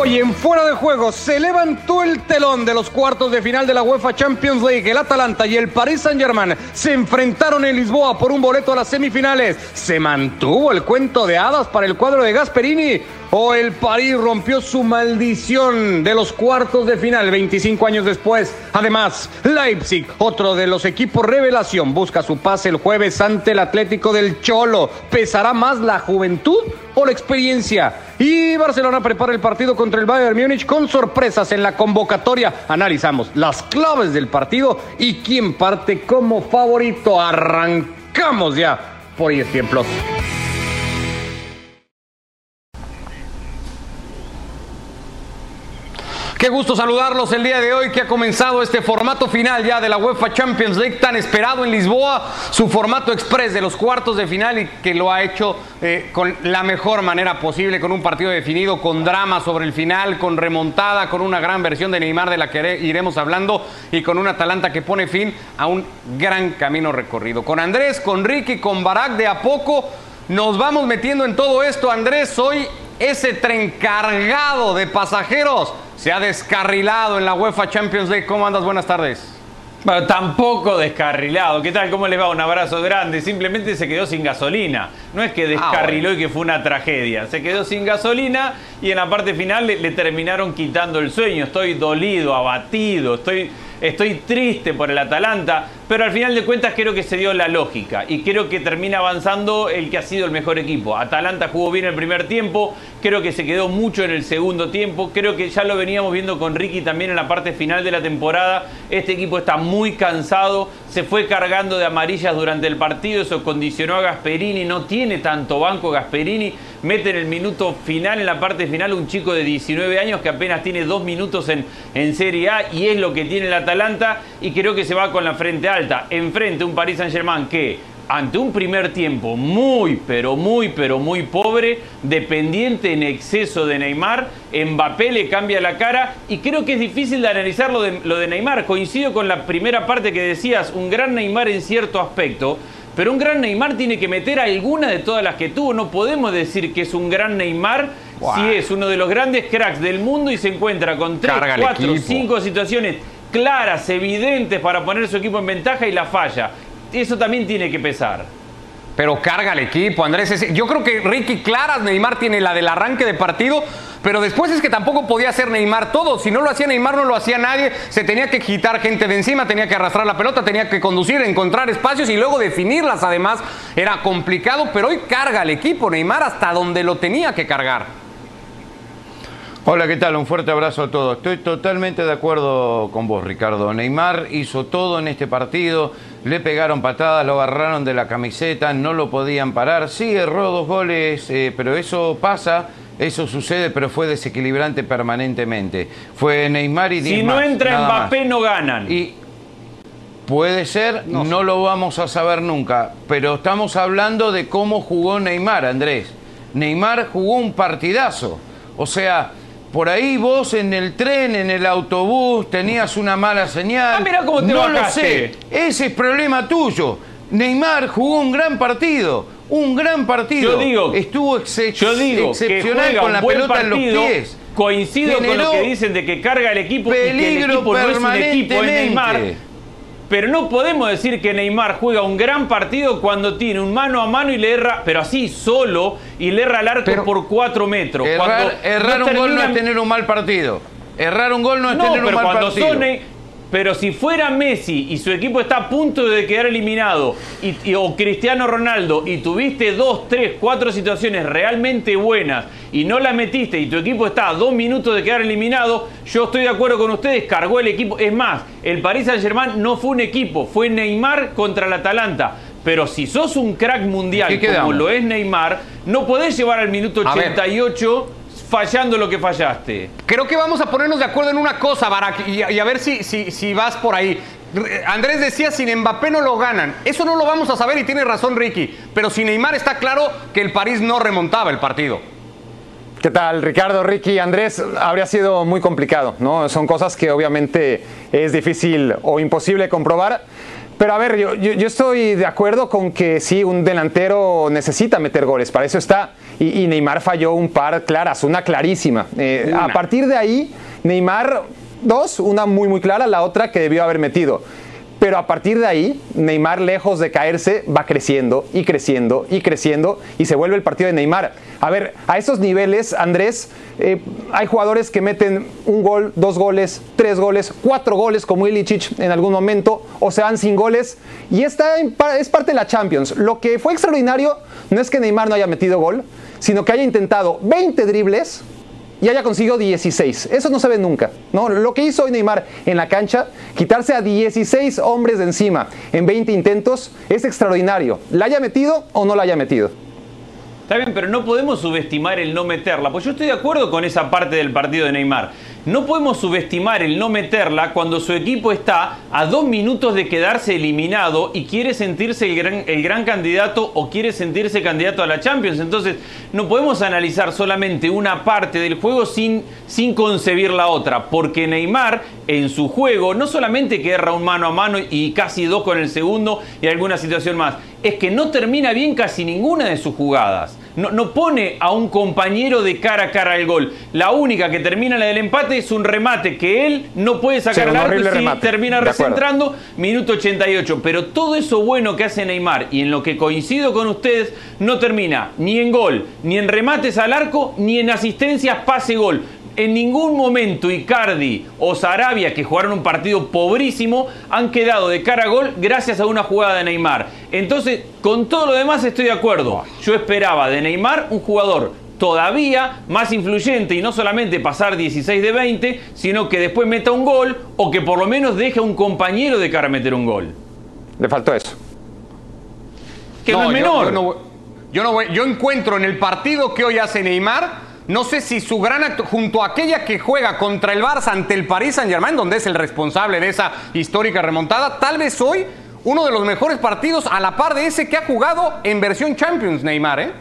Hoy en Fuera de Juego se levantó el telón de los cuartos de final de la UEFA Champions League. El Atalanta y el Paris Saint-Germain se enfrentaron en Lisboa por un boleto a las semifinales. Se mantuvo el cuento de hadas para el cuadro de Gasperini. O el París rompió su maldición de los cuartos de final 25 años después. Además, Leipzig, otro de los equipos revelación, busca su pase el jueves ante el Atlético del Cholo. ¿Pesará más la juventud o la experiencia? Y Barcelona prepara el partido contra el Bayern Múnich con sorpresas en la convocatoria. Analizamos las claves del partido y quién parte como favorito. Arrancamos ya por ESPN Plus. Gusto saludarlos el día de hoy que ha comenzado este formato final ya de la UEFA Champions League tan esperado en Lisboa, su formato express de los cuartos de final y que lo ha hecho eh, con la mejor manera posible, con un partido definido, con drama sobre el final, con remontada, con una gran versión de Neymar de la que iremos hablando y con un Atalanta que pone fin a un gran camino recorrido. Con Andrés, con Ricky, con Barak de a poco nos vamos metiendo en todo esto. Andrés, hoy ese tren cargado de pasajeros se ha descarrilado en la UEFA Champions League. ¿Cómo andas? Buenas tardes. Bueno, tampoco descarrilado. ¿Qué tal? ¿Cómo les va? Un abrazo grande. Simplemente se quedó sin gasolina. No es que Ah, descarriló y que fue una tragedia. Se quedó sin gasolina y en la parte final le, le terminaron quitando el sueño. Estoy dolido, abatido, estoy, estoy triste por el Atalanta. Pero al final de cuentas creo que se dio la lógica y creo que termina avanzando el que ha sido el mejor equipo. Atalanta jugó bien el primer tiempo, creo que se quedó mucho en el segundo tiempo, creo que ya lo veníamos viendo con Ricky también en la parte final de la temporada. Este equipo está muy cansado, se fue cargando de amarillas durante el partido, eso condicionó a Gasperini, no tiene tanto banco Gasperini, mete en el minuto final, en la parte final, un chico de 19 años que apenas tiene dos minutos en, en Serie A y es lo que tiene el Atalanta y creo que se va con la frente Enfrente un Paris Saint Germain que ante un primer tiempo muy, pero muy, pero muy pobre, dependiente en exceso de Neymar, Mbappé le cambia la cara y creo que es difícil de analizar lo de, lo de Neymar. Coincido con la primera parte que decías, un gran Neymar en cierto aspecto, pero un gran Neymar tiene que meter alguna de todas las que tuvo. No podemos decir que es un gran Neymar si es uno de los grandes cracks del mundo y se encuentra con tres, cuatro, cinco situaciones claras, evidentes para poner su equipo en ventaja y la falla. Eso también tiene que pesar. Pero carga el equipo, Andrés. Yo creo que Ricky Claras, Neymar tiene la del arranque de partido, pero después es que tampoco podía hacer Neymar todo. Si no lo hacía Neymar, no lo hacía nadie. Se tenía que quitar gente de encima, tenía que arrastrar la pelota, tenía que conducir, encontrar espacios y luego definirlas. Además, era complicado, pero hoy carga el equipo. Neymar hasta donde lo tenía que cargar. Hola, ¿qué tal? Un fuerte abrazo a todos. Estoy totalmente de acuerdo con vos, Ricardo. Neymar hizo todo en este partido, le pegaron patadas, lo agarraron de la camiseta, no lo podían parar. Sí, erró dos goles, eh, pero eso pasa, eso sucede, pero fue desequilibrante permanentemente. Fue Neymar y Si diez no más, entra Mbappé, más. no ganan. Y puede ser, no, lo vamos a saber nunca, pero estamos hablando de cómo jugó Neymar, Andrés. Neymar jugó un partidazo. O sea, por ahí vos en el tren, en el autobús, tenías una mala señal. Ah, mirá cómo te no lo sé. Ese es problema tuyo. Neymar jugó un gran partido. Un gran partido. Yo digo- estuvo Yo digo excepcional con la pelota en los pies. Coincido con lo que dicen de que carga el equipo y que el peligro equipo no es un equipo, es Neymar. Pero no podemos decir que Neymar juega un gran partido cuando tiene un mano a mano y le erra, pero así solo, y le erra al arco Pero- por cuatro metros. Cuando Errar, errar no un gol no es tener un mal partido. Errar un gol no es No, tener un pero mal cuando partido. son. Pero si fuera Messi y su equipo está a punto de quedar eliminado, y, y- o Cristiano Ronaldo, y tuviste dos, tres, cuatro situaciones realmente buenas y no las metiste y tu equipo está a dos minutos de quedar eliminado, yo estoy de acuerdo con ustedes, cargó el equipo. Es más, el Paris Saint Germain no fue un equipo, fue Neymar contra el Atalanta. Pero si sos un crack mundial ¿Qué como lo es Neymar, no podés llevar al minuto A ver. 88 fallando lo que fallaste. Creo que vamos a ponernos de acuerdo en una cosa, Barak, y, y a ver si, si, si vas por ahí. Andrés decía, sin Mbappé no lo ganan. Eso no lo vamos a saber y tiene razón Ricky. Pero sin Neymar está claro que el París no remontaba el partido. ¿Qué tal, Ricardo, Ricky, Andrés? Habría sido muy complicado, ¿no? Son cosas que obviamente es difícil o imposible comprobar. Pero a ver, yo, yo, yo, estoy de acuerdo con que sí, un delantero necesita meter goles, para eso está. Y, y Neymar falló un par claras, una clarísima. Eh, a partir de ahí, Neymar, dos, una muy muy clara, la otra que debió haber metido. Pero a partir de ahí, Neymar, lejos de caerse, va creciendo y creciendo y creciendo y se vuelve el partido de Neymar. A ver, a esos niveles, Andrés, eh, hay jugadores que meten un gol, dos goles, tres goles, cuatro goles como Ilicic en algún momento, o se van sin goles. Y esta es parte de la Champions. Lo que fue extraordinario no es que Neymar no haya metido gol, sino que haya intentado 20 dribles y haya conseguido 16. Eso no se ve nunca. ¿no? Lo que hizo hoy Neymar en la cancha, quitarse a 16 hombres de encima en 20 intentos, es extraordinario. ¿La haya metido o no la haya metido? Está bien, pero no podemos subestimar el no meterla. Pues yo estoy de acuerdo con esa parte del partido de Neymar. No podemos subestimar el no meterla cuando su equipo está a dos minutos de quedarse eliminado y quiere sentirse el gran, el gran candidato o quiere sentirse candidato a la Champions. Entonces, no podemos analizar solamente una parte del juego sin, sin concebir la otra. Porque Neymar, en su juego, no solamente que erra un mano a mano y casi dos con el segundo y alguna situación más, es que no termina bien casi ninguna de sus jugadas. No, no, pone a un compañero de cara a cara al gol. La única que termina la del empate es un remate que él no puede sacar al arco y sí, termina recentrando, minuto 88. Pero todo eso bueno que hace Neymar y en lo que coincido con ustedes, no termina ni en gol, ni en remates al arco, ni en asistencias pase-gol en ningún momento Icardi o Sarabia, que jugaron un partido pobrísimo, han quedado de cara a gol gracias a una jugada de Neymar. Entonces, con todo lo demás estoy de acuerdo. Yo esperaba de Neymar un jugador todavía más influyente y no solamente pasar 16 de 20, sino que después meta un gol o que por lo menos deje a un compañero de cara a meter un gol. Le faltó eso. Que no, no es menor. Yo, yo, no, yo, no voy, yo encuentro en el partido que hoy hace Neymar no sé si su gran acto, junto a aquella que juega contra el Barça ante el Paris Saint-Germain, donde es el responsable de esa histórica remontada, tal vez hoy uno de los mejores partidos a la par de ese que ha jugado en versión Champions, Neymar, ¿eh?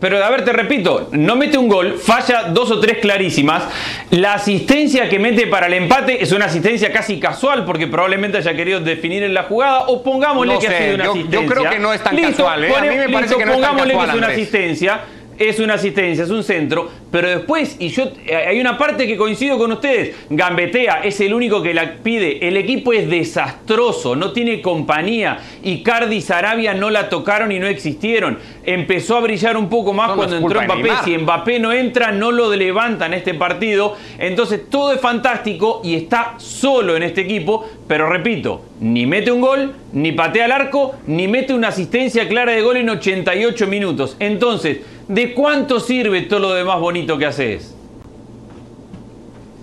Pero a ver, te repito, no mete un gol, falla dos o tres clarísimas. La asistencia que mete para el empate es una asistencia casi casual porque probablemente haya querido definir en la jugada o pongámosle no que sé, ha sido una yo, asistencia. Yo creo que no es tan listo, casual, ¿eh? A mí me listo, parece que no es tan pongámosle que es una Andrés. asistencia es una asistencia, es un centro, pero después, y yo hay una parte que coincido con ustedes, Gambetea es el único que la pide, el equipo es desastroso, no tiene compañía, y Cardi y Sarabia no la tocaron y no existieron, empezó a brillar un poco más No, cuando entró Mbappé, si Mbappé no entra, no lo levantan este partido, entonces todo es fantástico y está solo en este equipo, pero repito, ni mete un gol, ni patea al arco, ni mete una asistencia clara de gol en 88 minutos. Entonces, ¿de cuánto sirve todo lo demás bonito que haces?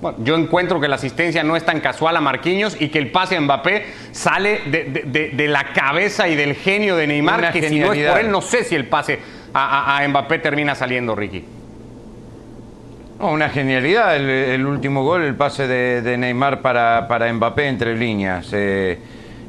Bueno, yo encuentro que la asistencia no es tan casual a Marquinhos y que el pase a Mbappé sale de, de- de- de la cabeza y del genio de Neymar, Una que si no es por él, no sé si el pase a, a- a Mbappé termina saliendo, Ricky. No, una genialidad el, el último gol, el pase de, de Neymar para, para Mbappé entre líneas. Eh,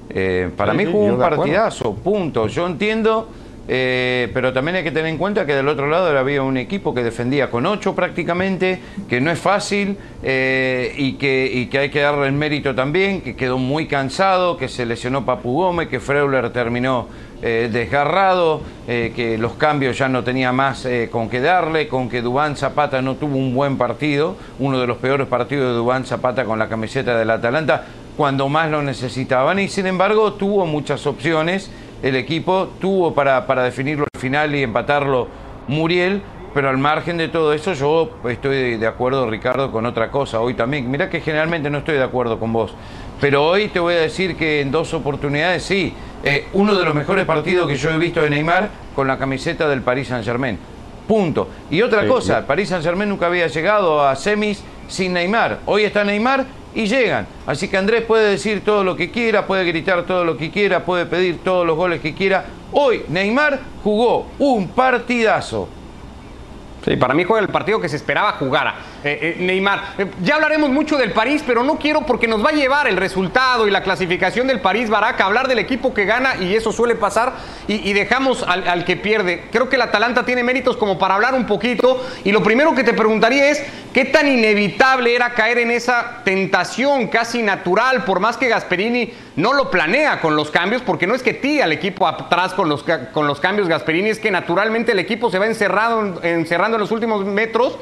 eh, para Sí, mí jugó un partidazo, punto. Yo entiendo, eh, pero también hay que tener en cuenta que del otro lado había un equipo que defendía con ocho prácticamente, que no es fácil eh, y, que, que hay que darle el mérito también, que quedó muy cansado, que se lesionó Papu Gómez, que Freuler terminó eh, desgarrado, que los cambios ya no tenía más con qué darle, con que Dubán Zapata no tuvo un buen partido, uno de los peores partidos de Dubán Zapata con la camiseta del Atalanta, cuando más lo necesitaban y sin embargo tuvo muchas opciones, el equipo tuvo para, para definirlo al final y empatarlo Muriel, pero al margen de todo eso yo estoy de acuerdo Ricardo con otra cosa hoy también, mirá que generalmente no estoy de acuerdo con vos, pero hoy te voy a decir que en dos oportunidades sí, eh, uno de los mejores partidos que yo he visto de Neymar con la camiseta del Paris Saint Germain. Punto. Y otra Sí, cosa, el Paris Saint Germain nunca había llegado a semis sin Neymar. Hoy está Neymar y llegan. Así que Andrés puede decir todo lo que quiera, puede gritar todo lo que quiera, puede pedir todos los goles que quiera. Hoy Neymar jugó un partidazo. Sí, para mí juega el partido que se esperaba jugara. Eh, Neymar. ya hablaremos mucho del París, pero no quiero porque nos va a llevar el resultado y la clasificación del París Baraca hablar del equipo que gana y eso suele pasar y, dejamos al, al, que pierde. Creo que el Atalanta tiene méritos como para hablar un poquito y lo primero que te preguntaría es, ¿qué tan inevitable era caer en esa tentación casi natural, por más que Gasperini no lo planea con los cambios, porque no es que tira al equipo atrás con los, con los cambios Gasperini, es que naturalmente el equipo se va encerrado, encerrando en los últimos metros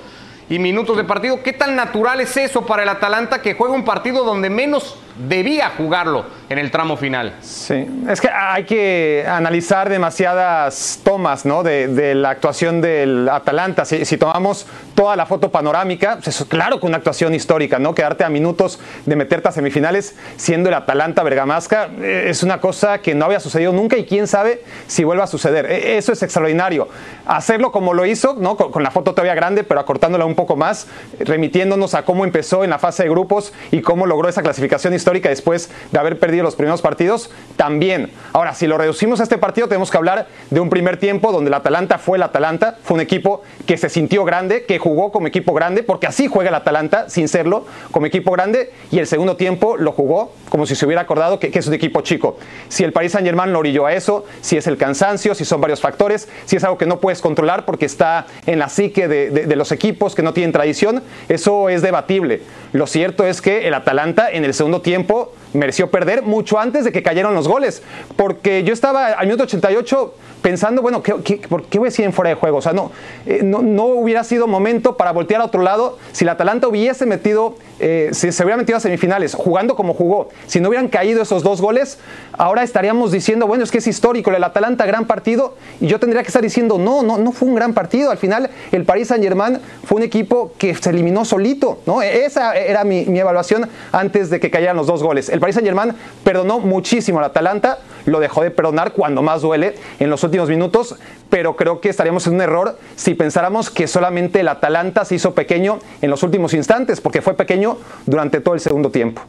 y minutos de partido. ¿Qué tan natural es eso para el Atalanta que juega un partido donde menos debía jugarlo en el tramo final? Sí, es que hay que analizar demasiadas tomas ¿no? de, la actuación del Atalanta. Si, tomamos toda la foto panorámica, pues es claro que una actuación histórica, ¿no? Quedarte a minutos de meterte a semifinales siendo el Atalanta Bergamasca eh, es una cosa que no había sucedido nunca y quién sabe si vuelva a suceder. E, eso es extraordinario. Hacerlo como lo hizo, ¿no? con, con la foto todavía grande, pero acortándola un un poco más, remitiéndonos a cómo empezó en la fase de grupos y cómo logró esa clasificación histórica después de haber perdido los primeros partidos, también. Ahora, si lo reducimos a este partido, tenemos que hablar de un primer tiempo donde el Atalanta fue el Atalanta, fue un equipo que se sintió grande, que jugó como equipo grande, porque así juega el Atalanta, sin serlo, como equipo grande, y el segundo tiempo lo jugó como si se hubiera acordado que, es un equipo chico. Si el Paris Saint Germain lo orilló a eso, si es el cansancio, si son varios factores, si es algo que no puedes controlar porque está en la psique de, de los equipos que no tienen tradición, eso es debatible. Lo cierto es que el Atalanta en el segundo tiempo tiempo mereció perder mucho antes de que cayeron los goles, porque yo estaba al minuto 88 pensando, bueno, ¿qué, por qué voy a decir en fuera de juego? O sea, no, eh, no, no, hubiera sido momento para voltear a otro lado si el Atalanta hubiese metido, eh, si se hubiera metido a semifinales, jugando como jugó, si no hubieran caído esos dos goles, ahora estaríamos diciendo, bueno, es que es histórico, el Atalanta, gran partido, y yo tendría que estar diciendo, no, no, no fue un gran partido, al final el Paris Saint Germain fue un equipo que se eliminó solito, ¿no? Esa era mi, evaluación antes de que cayeran los dos goles. Paris Saint Germain perdonó muchísimo al Atalanta, lo dejó de perdonar cuando más duele en los últimos minutos, pero creo que estaríamos en un error si pensáramos que solamente el Atalanta se hizo pequeño en los últimos instantes, porque fue pequeño durante todo el segundo tiempo.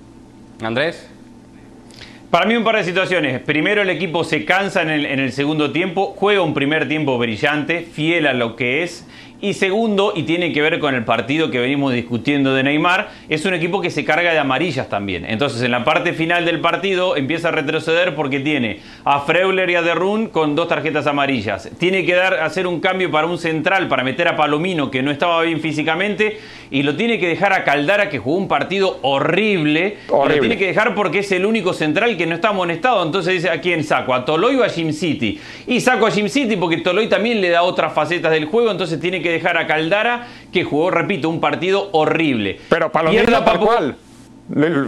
Andrés. Para mí un par de situaciones. Primero el equipo se cansa en el, en el, segundo tiempo, juega un primer tiempo brillante, fiel a lo que es, y segundo, y tiene que ver con el partido que venimos discutiendo de Neymar, es un equipo que se carga de amarillas también. Entonces en la parte final del partido empieza a retroceder porque tiene a Freuler y a Derrun con dos tarjetas amarillas. Tiene que dar, hacer un cambio para un central, para meter a Palomino que no estaba bien físicamente y lo tiene que dejar a Caldara que jugó un partido horrible. lo tiene que dejar porque es el único central que no está amonestado. Entonces dice, ¿a quién saco? ¿A Toloy o a Jim City? Y saco a Jim City porque Toloy también le da otras facetas del juego, entonces tiene que dejar a Caldara, que jugó, repito, un partido horrible. Pero Palomino tal cual.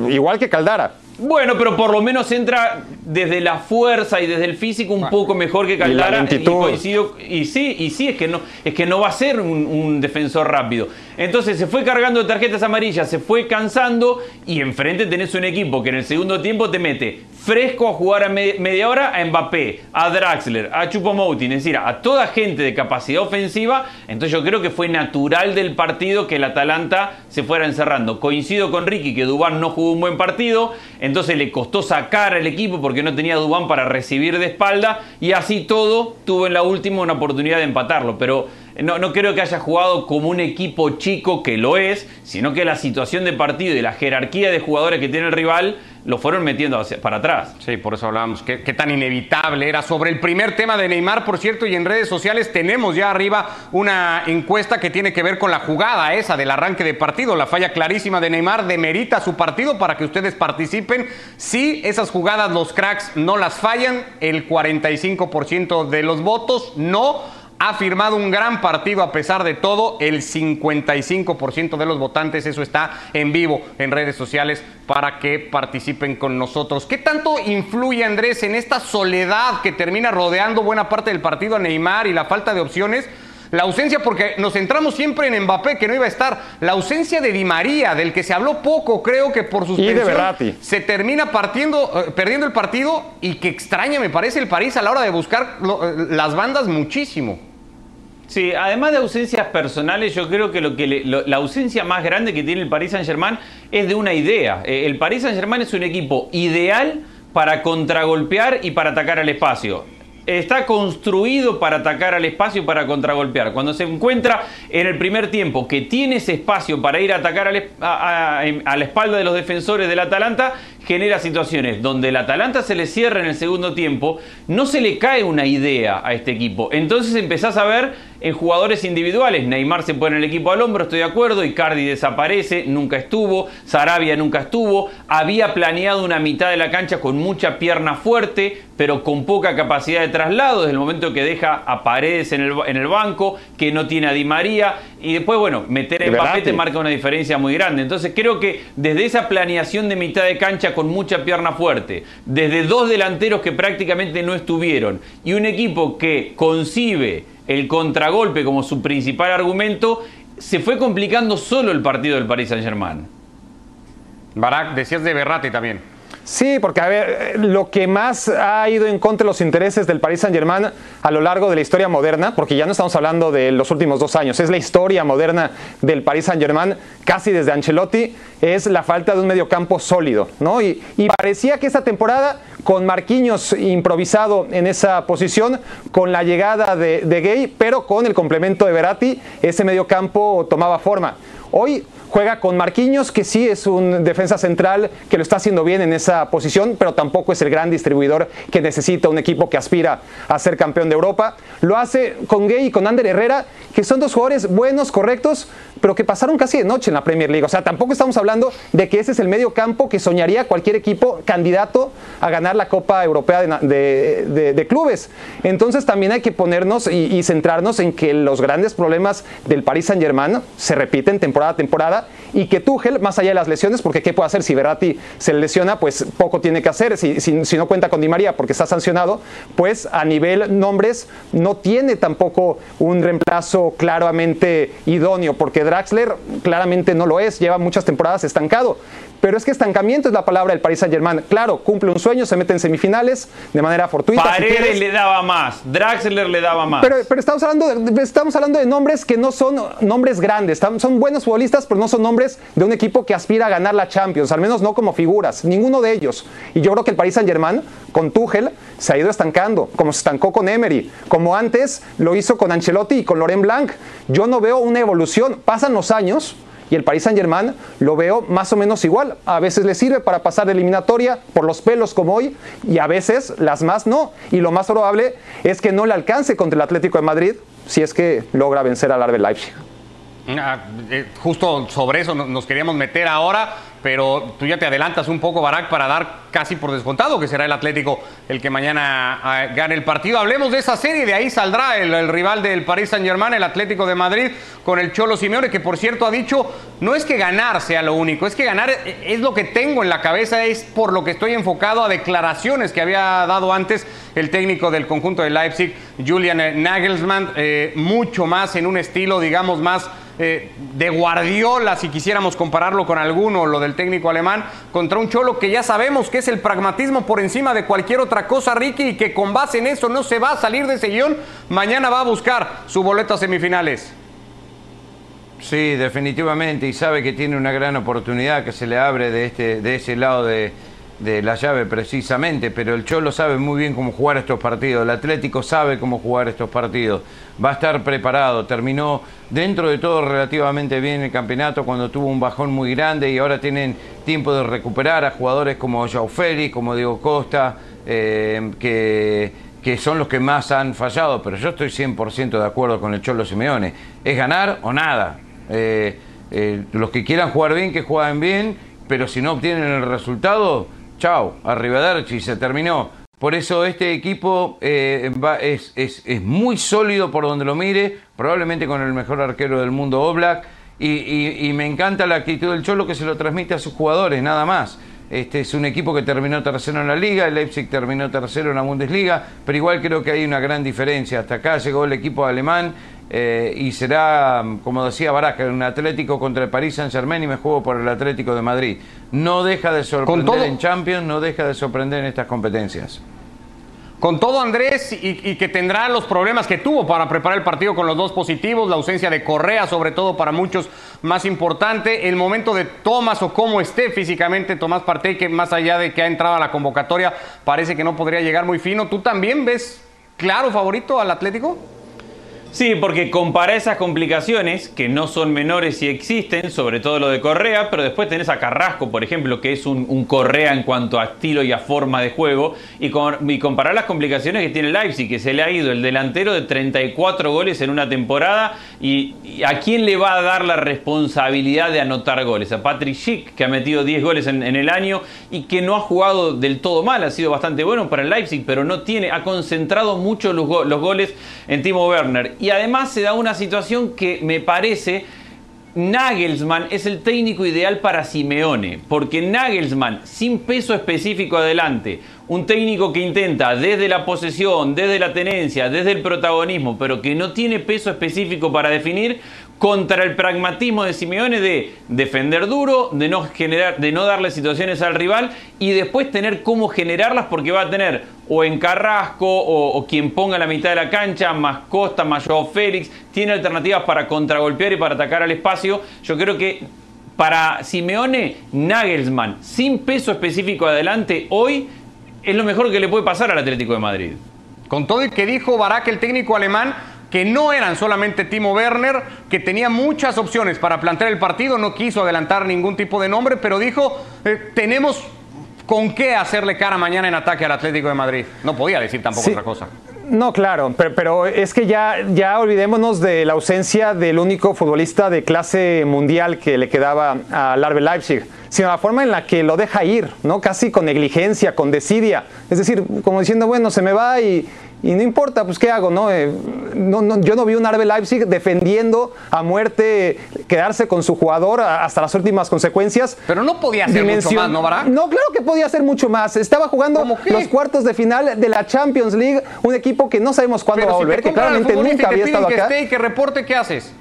Igual que Caldara. Bueno, pero por lo menos entra desde la fuerza y desde el físico un ah. poco mejor que Caldara. Y, y, sí, y sí, es que no, es que no va a ser un, defensor rápido. Entonces se fue cargando de tarjetas amarillas, se fue cansando y enfrente tenés un equipo que en el segundo tiempo te mete fresco a jugar a media hora a Mbappé, a Draxler, a Chupomoutin, es decir, a toda gente de capacidad ofensiva. Entonces yo creo que fue natural del partido que el Atalanta se fuera encerrando. Coincido con Ricky que Dubán no jugó un buen partido entonces le costó sacar al equipo porque no tenía Dubán para recibir de espalda y así todo tuvo en la última una oportunidad de empatarlo, pero no, no creo que haya jugado como un equipo chico que lo es, sino que la situación de partido y la jerarquía de jugadores que tiene el rival lo fueron metiendo para atrás. Sí, por eso hablábamos, qué, tan inevitable era. Sobre el primer tema de Neymar, por cierto, y en redes sociales tenemos ya arriba una encuesta que tiene que ver con la jugada esa del arranque de partido. La falla clarísima de Neymar demerita su partido para que ustedes participen. Si esas jugadas los cracks no las fallan, el 45% de los votos no ha firmado un gran partido a pesar de todo. El 55% de los votantes, eso está en vivo en redes sociales para que participen con nosotros. ¿Qué tanto influye Andrés en esta soledad que termina rodeando buena parte del partido a Neymar y la falta de opciones? La ausencia, porque nos centramos siempre en Mbappé, que no iba a estar. La ausencia de Di María, del que se habló poco, creo que por sus se termina partiendo, eh, perdiendo el partido y que extraña, me parece, el París a la hora de buscar eh, las bandas muchísimo. Sí, además de ausencias personales, yo creo que, lo que la ausencia más grande que tiene el Paris Saint-Germain es de una idea. Eh, el Paris Saint-Germain es un equipo ideal para contragolpear y para atacar al espacio. está construido para atacar al espacio y para contragolpear. Cuando se encuentra en el primer tiempo que tiene ese espacio para ir a atacar a la espalda de los defensores del Atalanta, genera situaciones donde el Atalanta se le cierra en el segundo tiempo, no se le cae una idea a este equipo. Entonces empezás a ver en jugadores individuales. Neymar se pone el equipo al hombro, estoy de acuerdo. Icardi desaparece, nunca estuvo. Sarabia nunca estuvo. Había planeado una mitad de la cancha con mucha pierna fuerte, pero con poca capacidad de traslado. Desde el momento que deja a Paredes en el, en el banco, que no tiene a Di María. Y después, bueno, meter en papete marca una diferencia muy grande. Entonces creo que desde esa planeación de mitad de cancha con mucha pierna fuerte, desde dos delanteros que prácticamente no estuvieron y un equipo que concibe el contragolpe como su principal argumento, se fue complicando solo el partido del Paris Saint-Germain. Barak, decías de Berrati también. Sí, porque a ver, lo que más ha ido en contra de los intereses del Paris Saint-Germain a lo largo de la historia moderna, porque ya no estamos hablando de los últimos dos años, es la historia moderna del Paris Saint-Germain, casi desde Ancelotti, es la falta de un mediocampo sólido, ¿no? Y, parecía que esta temporada, con Marquinhos improvisado en esa posición, con la llegada de, Gay, pero con el complemento de Verratti, ese mediocampo tomaba forma. Hoy Juega con Marquinhos, que sí es un defensa central que lo está haciendo bien en esa posición, pero tampoco es el gran distribuidor que necesita un equipo que aspira a ser campeón de Europa. Lo hace con Gay y con Ander Herrera, que son dos jugadores buenos, correctos, pero que pasaron casi de noche en la Premier League. O sea, tampoco estamos hablando de que ese es el medio campo que soñaría cualquier equipo candidato a ganar la Copa Europea de, clubes. Entonces también hay que ponernos y, y centrarnos en que los grandes problemas del Paris Saint Germain se repiten temporada a temporada y que Tuchel, más allá de las lesiones, porque ¿qué puede hacer si Verratti se lesiona? Pues poco tiene que hacer, si, si, no cuenta con Di María porque está sancionado, pues a nivel nombres no tiene tampoco un reemplazo claramente idóneo, porque Draxler claramente no lo es, lleva muchas temporadas estancado. Pero es que estancamiento es la palabra del Paris Saint Germain. Claro, cumple un sueño, se mete en semifinales de manera fortuita. Paredes le daba más, Draxler le daba más. Pero, estamos, hablando de, estamos hablando de nombres que no son nombres grandes. Son buenos futbolistas, pero no son nombres de un equipo que aspira a ganar la Champions. Al menos no como figuras, ninguno de ellos. Y yo creo que el Paris Saint Germain, con Tuchel, se ha ido estancando, como se estancó con Emery, como antes lo hizo con Ancelotti y con Laurent Blanc. Yo no veo una evolución. Pasan los años y el Paris Saint Germain lo veo más o menos igual. A veces le sirve para pasar de eliminatoria por los pelos como hoy y a veces las más no. Y lo más probable es que no le alcance contra el Atlético de Madrid si es que logra vencer al Arbe Leipzig. Ah, eh, justo sobre eso nos queríamos meter ahora pero tú ya te adelantas un poco, Barak, para dar casi por descontado que será el Atlético el que mañana ah, gane el partido. Hablemos de esa serie, de ahí saldrá el, rival del Paris Saint-Germain, el Atlético de Madrid, con el Cholo Simeone, que por cierto ha dicho, no es que ganar sea lo único, es que ganar es lo que tengo en la cabeza, es por lo que estoy enfocado a declaraciones que había dado antes el técnico del conjunto de Leipzig, Julian Nagelsmann, eh, mucho más en un estilo, digamos, más eh, de Guardiola, si quisiéramos compararlo con alguno, lo del técnico alemán, contra un Cholo que ya sabemos que es el pragmatismo por encima de cualquier otra cosa, Ricky, y que con base en eso no se va a salir de ese guion, mañana va a buscar su boleto a semifinales. Sí, definitivamente, y sabe que tiene una gran oportunidad que se le abre de, este, de ese lado de, de la llave precisamente, pero el Cholo sabe muy bien cómo jugar estos partidos, el Atlético sabe cómo jugar estos partidos, va a estar preparado, terminó dentro de todo relativamente bien el campeonato cuando tuvo un bajón muy grande y ahora tienen tiempo de recuperar a jugadores como Joao como Diego Costa, eh, que, que son los que más han fallado, pero yo estoy 100% de acuerdo con el Cholo Simeone, es ganar o nada. Eh, eh, los que quieran jugar bien, que jueguen bien, pero si no obtienen el resultado, Chao, arrivederci, se terminó. Por eso este equipo eh, es, es, muy sólido por donde lo mire, probablemente con el mejor arquero del mundo, Oblak, y, y, me encanta la actitud del Cholo que se lo transmite a sus jugadores, nada más. Este es un equipo que terminó tercero en la liga, el Leipzig terminó tercero en la Bundesliga, pero igual creo que hay una gran diferencia. Hasta acá llegó el equipo alemán eh, y será, como decía Baraja, un Atlético contra el Paris Saint Germain y me juego por el Atlético de Madrid. No deja de sorprender en Champions, no deja de sorprender en estas competencias. Con todo Andrés y, que tendrá los problemas que tuvo para preparar el partido con los dos positivos, la ausencia de Correa, sobre todo para muchos más importante, el momento de Tomás o cómo esté físicamente Tomás Partey, que más allá de que ha entrado a la convocatoria, parece que no podría llegar muy fino. ¿Tú también ves claro favorito al Atlético? Sí, porque compara esas complicaciones, que no son menores y existen, sobre todo lo de Correa, pero después tenés a Carrasco, por ejemplo, que es un, Correa en cuanto a estilo y a forma de juego, y, comparar las complicaciones que tiene Leipzig, que se le ha ido el delantero de 34 goles en una temporada, y, a quién le va a dar la responsabilidad de anotar goles? A Patrick Schick, que ha metido 10 goles en, el año y que no ha jugado del todo mal, ha sido bastante bueno para el Leipzig, pero no tiene, ha concentrado mucho los, los goles en Timo Werner y además se da una situación que me parece Nagelsmann es el técnico ideal para Simeone, porque Nagelsmann, sin peso específico adelante, un técnico que intenta desde la posesión, desde la tenencia, desde el protagonismo, pero que no tiene peso específico para definir, contra el pragmatismo de Simeone de defender duro, de no, generar, de no darle situaciones al rival y después tener cómo generarlas porque va a tener o en Carrasco o, quien ponga la mitad de la cancha, más Costa, más Joao Félix, tiene alternativas para contragolpear y para atacar al espacio. Yo creo que para Simeone, Nagelsmann, sin peso específico adelante, hoy es lo mejor que le puede pasar al Atlético de Madrid. Con todo y que dijo Barak, el técnico alemán, que no eran solamente Timo Werner, que tenía muchas opciones para plantear el partido, no quiso adelantar ningún tipo de nombre, pero dijo, eh, tenemos con qué hacerle cara mañana en ataque al Atlético de Madrid. No podía decir tampoco otra cosa. No, claro, pero, es que ya, ya olvidémonos de la ausencia del único futbolista de clase mundial que le quedaba al Arbe Leipzig, sino la forma en la que lo deja ir, ¿no? Casi con negligencia, con desidia. Es decir, como diciendo, bueno, se me va y, y no importa, pues ¿qué hago? No? Eh, no, yo no vi un Arbe Leipzig defendiendo a muerte quedarse con su jugador hasta las últimas consecuencias. Pero no podía hacer mucho más, ¿no, Bará? No, claro que podía hacer mucho más. Estaba jugando los cuartos de final de la Champions League, un equipo que no sabemos cuándo va a volver, que claramente nunca había estado acá. Que que reporte, ¿qué haces?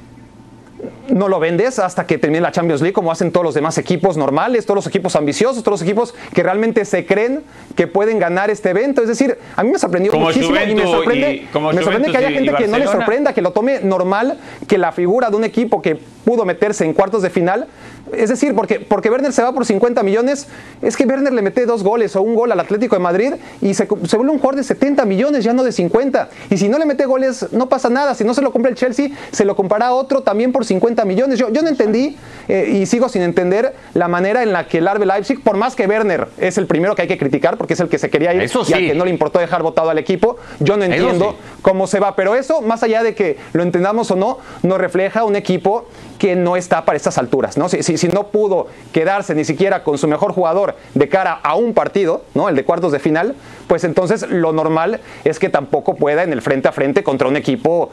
No lo vendes hasta que termine la Champions League, como hacen todos los demás equipos normales, todos los equipos ambiciosos, todos los equipos que realmente se creen que pueden ganar este evento. Es decir, a mí me sorprendió muchísimo y me sorprende, me sorprende que haya gente que no le sorprenda, que lo tome normal, que la figura de un equipo que pudo meterse en cuartos de final es decir, porque, porque Werner se va por 50 millones, es que Werner le mete dos goles o un gol al Atlético de Madrid y se, se vuelve un jugador de 70 millones, ya no de 50. Y si no le mete goles, no pasa nada. Si no se lo compra el Chelsea, se lo comprará otro también por 50 millones. Yo, yo no entendí eh, y sigo sin entender la manera en la que el Arbe Leipzig, por más que Werner es el primero que hay que criticar porque es el que se quería ir eso y al que no le importó dejar votado al equipo, yo no entiendo cómo se va. Pero eso, más allá de que lo entendamos o no, nos refleja un equipo que no está para estas alturas. ¿no? Si, si, no pudo quedarse ni siquiera con su mejor jugador de cara a un partido, ¿no? el de cuartos de final, pues entonces lo normal es que tampoco pueda en el frente a frente contra un equipo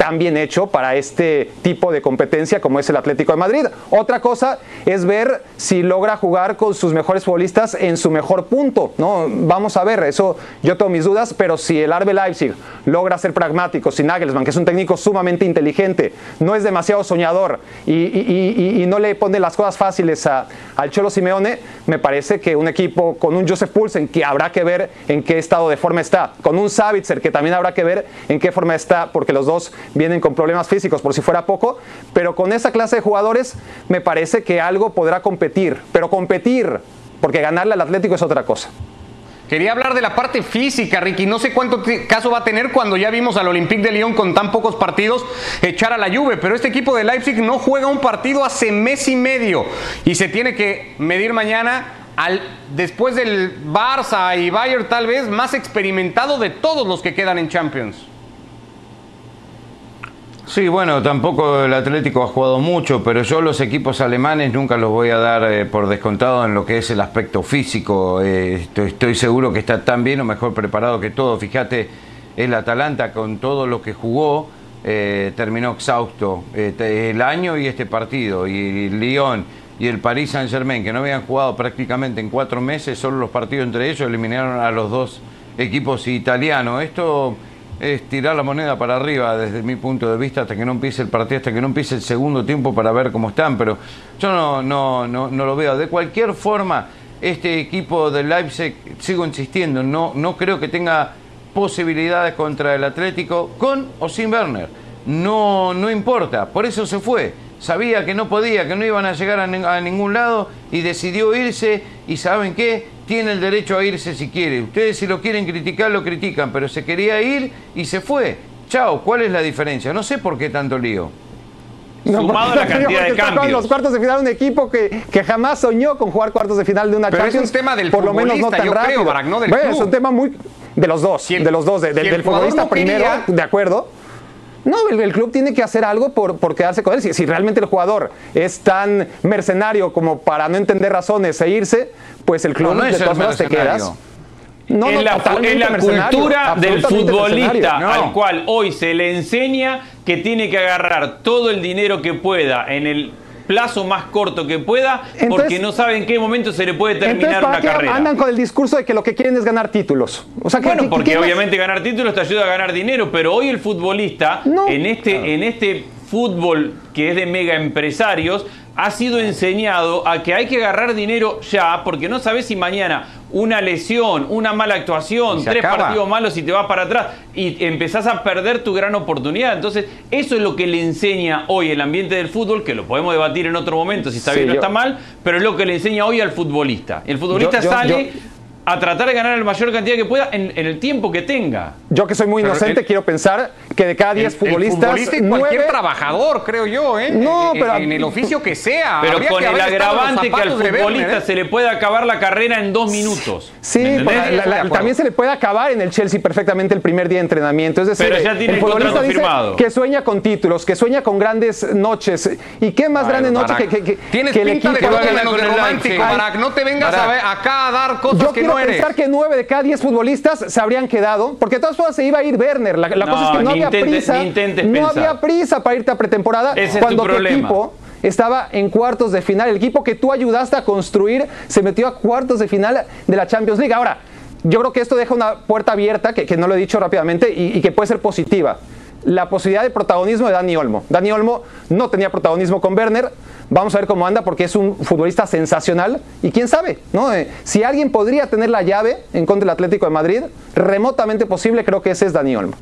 tan bien hecho para este tipo de competencia como es el Atlético de Madrid. Otra cosa es ver si logra jugar con sus mejores futbolistas en su mejor punto. ¿no? Vamos a ver, eso yo tengo mis dudas, pero si el Arbe Leipzig logra ser pragmático, si Nagelsmann, que es un técnico sumamente inteligente, no es demasiado soñador y, no le pone las cosas fáciles al Cholo Simeone, me parece que un equipo con un Joseph Pulsen, que habrá que ver en qué estado de forma está, con un Savitzer, que también habrá que ver en qué forma está, porque los dos vienen con problemas físicos por si fuera poco, pero con esa clase de jugadores me parece que algo podrá competir, pero competir, porque ganarle al Atlético es otra cosa. Quería hablar de la parte física, Ricky. No sé cuánto caso va a tener cuando ya vimos al Olympique de Lyon con tan pocos partidos echar a la Juve, pero este equipo de Leipzig no juega un partido hace mes y medio y se tiene que medir mañana al, después del Barça y Bayern tal vez más experimentado de todos los que quedan en Champions. Sí, bueno, tampoco el Atlético ha jugado mucho, pero yo los equipos alemanes nunca los voy a dar eh, por descontado en lo que es el aspecto físico. Eh, estoy, seguro que está tan bien o mejor preparado que todo. Fíjate, el Atalanta con todo lo que jugó eh, terminó exhausto el año y este partido. Y el Lyon y el Paris Saint Germain, que no habían jugado prácticamente en cuatro meses, solo los partidos entre ellos eliminaron a los dos equipos italianos. Esto es tirar la moneda para arriba desde mi punto de vista hasta que no empiece el partido, hasta que no empiece el segundo tiempo para ver cómo están, pero yo no, no, no, no lo veo. De cualquier forma, este equipo de Leipzig, sigo insistiendo, no, no creo que tenga posibilidades contra el Atlético, con o sin Werner. No, no importa, por eso se fue. Sabía que no podía, que no iban a llegar a, a ningún lado y decidió irse y ¿saben qué? Tiene el derecho a irse si quiere. Ustedes si lo quieren criticar, lo critican, pero se quería ir y se fue. Chao, ¿cuál es la diferencia? No sé por qué tanto lío. Sumado a la cantidad de cambios. los cuartos de final un equipo que, que, jamás soñó con jugar cuartos de final de una Pero Champions. es un tema del por lo menos no tan yo rápido. creo, Barack, no del bueno, club. es un tema muy de los dos, de los dos, de- el del futbolista no primero, quería- de acuerdo. No, el, el club tiene que hacer algo por, por quedarse con él. Si, si realmente el jugador es tan mercenario como para no entender razones e irse, pues el club No, no de todas maneras te quedas. No, es no, la, es la cultura del futbolista. No. al cual hoy se le enseña que tiene que agarrar todo el dinero que pueda en el plazo más corto que pueda porque no sabe en qué momento se le puede Entonces, terminar ¿para una qué carrera. andan con el discurso de que lo que quieren es ganar títulos? O sea, ¿qué- Bueno, porque más? obviamente ganar títulos te ayuda a ganar dinero, pero hoy el futbolista No. en este en este fútbol que es de mega empresarios ha sido enseñado a que hay que agarrar dinero ya porque no sabes si mañana una lesión, una mala actuación, tres acaba. partidos malos y te vas para atrás y empezás a perder tu gran oportunidad. Entonces, eso es lo que le enseña hoy el ambiente del fútbol, que lo podemos debatir en otro momento si está Sí, bien o yo- está mal, pero es lo que le enseña hoy al futbolista. El futbolista Yo- yo- sale yo- a tratar de ganar la mayor cantidad que pueda en, en el tiempo que tenga. Yo que soy muy inocente, el- quiero pensar que de cada 10 El futbolistas, futbolista y cualquier nueve- trabajador, creo yo, ¿eh? No, En- pero- En el oficio que sea. Pero Habría con que el en agravante que al futbolista Werner, ¿eh? se le puede acabar la carrera en dos minutos. Sí, pues, la- la- acuerdo. también se le puede acabar en el Chelsea perfectamente el primer día de entrenamiento. Es decir, Pero ya tiene el el futbolista dice firmado. que sueña con títulos, que sueña con grandes noches. ¿Y qué más Ay, grande noche que, que, que- Tienes que el pinta de equipo que va a no ganar menos con de el romántico. Barack. No te vengas a, ver- acá a dar cosas Yo que quiero no eres. pensar que nueve de cada 10 futbolistas se habrían quedado, porque de todas formas se iba a ir Werner. La, la cosa es que no había intentes- prisa. ni intentes no pensar. había prisa para irte a pretemporada Ese es tu cuando equipo estaba en cuartos de final. El equipo que tú ayudaste a construir se metió a cuartos de final de la Champions League. Ahora, yo creo que esto deja una puerta abierta, que, que no lo he dicho rápidamente, y, y que puede ser positiva. La posibilidad de protagonismo de Dani Olmo. Dani Olmo no tenía protagonismo con Werner. Vamos a ver cómo anda porque es un futbolista sensacional. Y quién sabe, ¿no? Eh, si alguien podría tener la llave en contra del Atlético de Madrid, remotamente posible, creo que ese es Dani Olmo.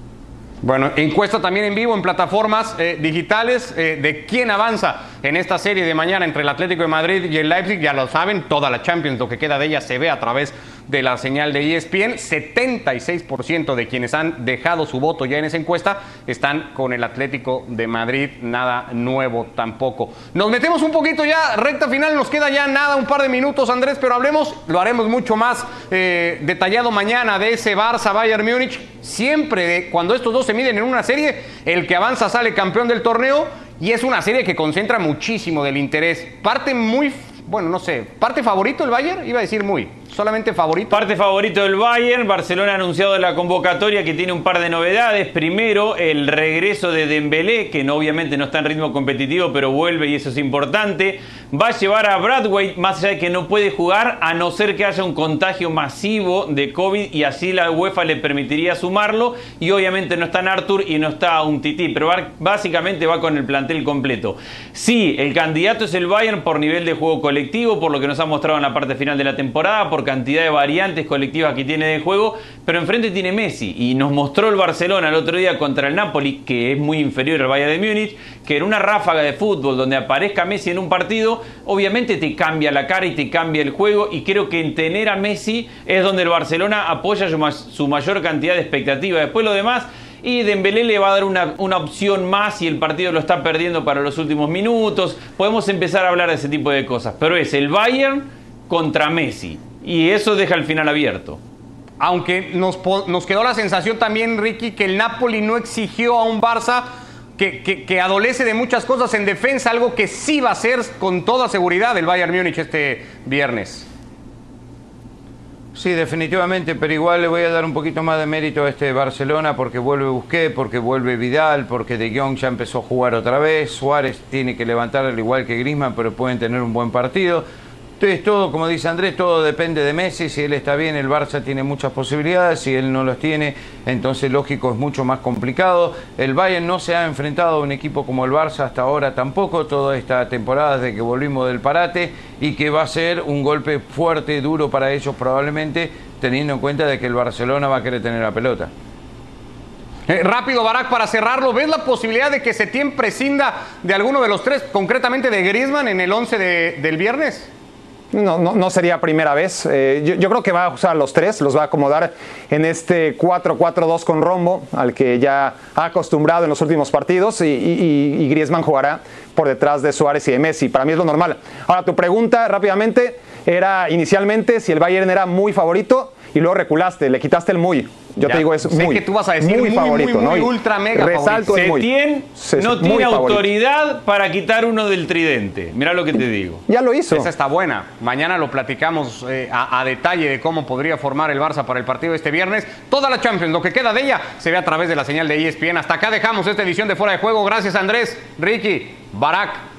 Bueno, encuesta también en vivo en plataformas eh, digitales eh, de quién avanza en esta serie de mañana entre el Atlético de Madrid y el Leipzig. Ya lo saben, toda la Champions, lo que queda de ella se ve a través de la señal de ESPN. 76% de quienes han dejado su voto ya en esa encuesta están con el Atlético de Madrid. Nada nuevo tampoco. Nos metemos un poquito ya, recta final, nos queda ya nada, un par de minutos, Andrés, pero hablemos, lo haremos mucho más eh, detallado mañana de ese Barça Bayern Múnich. Siempre cuando estos dos se miden en una serie, el que avanza sale campeón del torneo y es una serie que concentra muchísimo del interés. Parte muy, bueno, no sé, parte favorito el Bayern, iba a decir muy, solamente favorito. Parte favorito del Bayern, Barcelona ha anunciado la convocatoria que tiene un par de novedades. Primero, el regreso de Dembélé, que obviamente no está en ritmo competitivo, pero vuelve y eso es importante. Va a llevar a Bradway, más allá de que no puede jugar, a no ser que haya un contagio masivo de COVID y así la UEFA le permitiría sumarlo. Y obviamente no está Arthur y no está un tití, pero básicamente va con el plantel completo. Sí, el candidato es el Bayern por nivel de juego colectivo, por lo que nos ha mostrado en la parte final de la temporada, por cantidad de variantes colectivas que tiene de juego, pero enfrente tiene Messi y nos mostró el Barcelona el otro día contra el Napoli, que es muy inferior al Bayern de Múnich, que en una ráfaga de fútbol donde aparezca Messi en un partido, obviamente te cambia la cara y te cambia el juego y creo que en tener a Messi es donde el Barcelona apoya su mayor cantidad de expectativa. Después lo demás y Dembélé le va a dar una, una opción más y el partido lo está perdiendo para los últimos minutos. Podemos empezar a hablar de ese tipo de cosas. Pero es el Bayern contra Messi. Y eso deja el final abierto. Aunque nos, nos quedó la sensación también, Ricky, que el Napoli no exigió a un Barça que, que- que adolece de muchas cosas en defensa, algo que sí va a ser con toda seguridad el Bayern Múnich este viernes. Sí, definitivamente, pero igual le voy a dar un poquito más de mérito a este Barcelona porque vuelve Busqué, porque vuelve Vidal, porque De Jong ya empezó a jugar otra vez, Suárez tiene que levantar al igual que Griezmann, pero pueden tener un buen partido. Entonces todo, como dice Andrés, todo depende de Messi, si él está bien, el Barça tiene muchas posibilidades, si él no los tiene, entonces lógico es mucho más complicado. El Bayern no se ha enfrentado a un equipo como el Barça hasta ahora tampoco, toda esta temporada desde que volvimos del parate y que va a ser un golpe fuerte, duro para ellos probablemente, teniendo en cuenta de que el Barcelona va a querer tener la pelota. Eh, rápido, Barak, para cerrarlo, ¿ves la posibilidad de que Setién prescinda de alguno de los tres, concretamente de Griezmann, en el 11 de- del viernes? No, no, no, sería primera vez. Eh, yo, creo que va a usar los tres, los va a acomodar en este 4-4-2 con Rombo, al que ya ha acostumbrado en los últimos partidos, y, y, y, Griezmann jugará por detrás de Suárez y de Messi. Para mí es lo normal. Ahora, tu pregunta rápidamente era inicialmente si el Bayern era muy favorito y luego reculaste, le quitaste el muy. Yo ya, te digo, es sé muy, que tú vas a decir muy, muy favorito, muy, muy ¿no? ultra mega Resalto Sí, sí, no muy tiene favorito. autoridad para quitar uno del tridente. Mira lo que te digo. Ya lo hizo. Esa está buena. Mañana lo platicamos eh, a, a, detalle de cómo podría formar el Barça para el partido este viernes. Toda la Champions, lo que queda de ella, se ve a través de la señal de ESPN. Hasta acá dejamos esta edición de Fuera de Juego. Gracias Andrés, Ricky, Barak.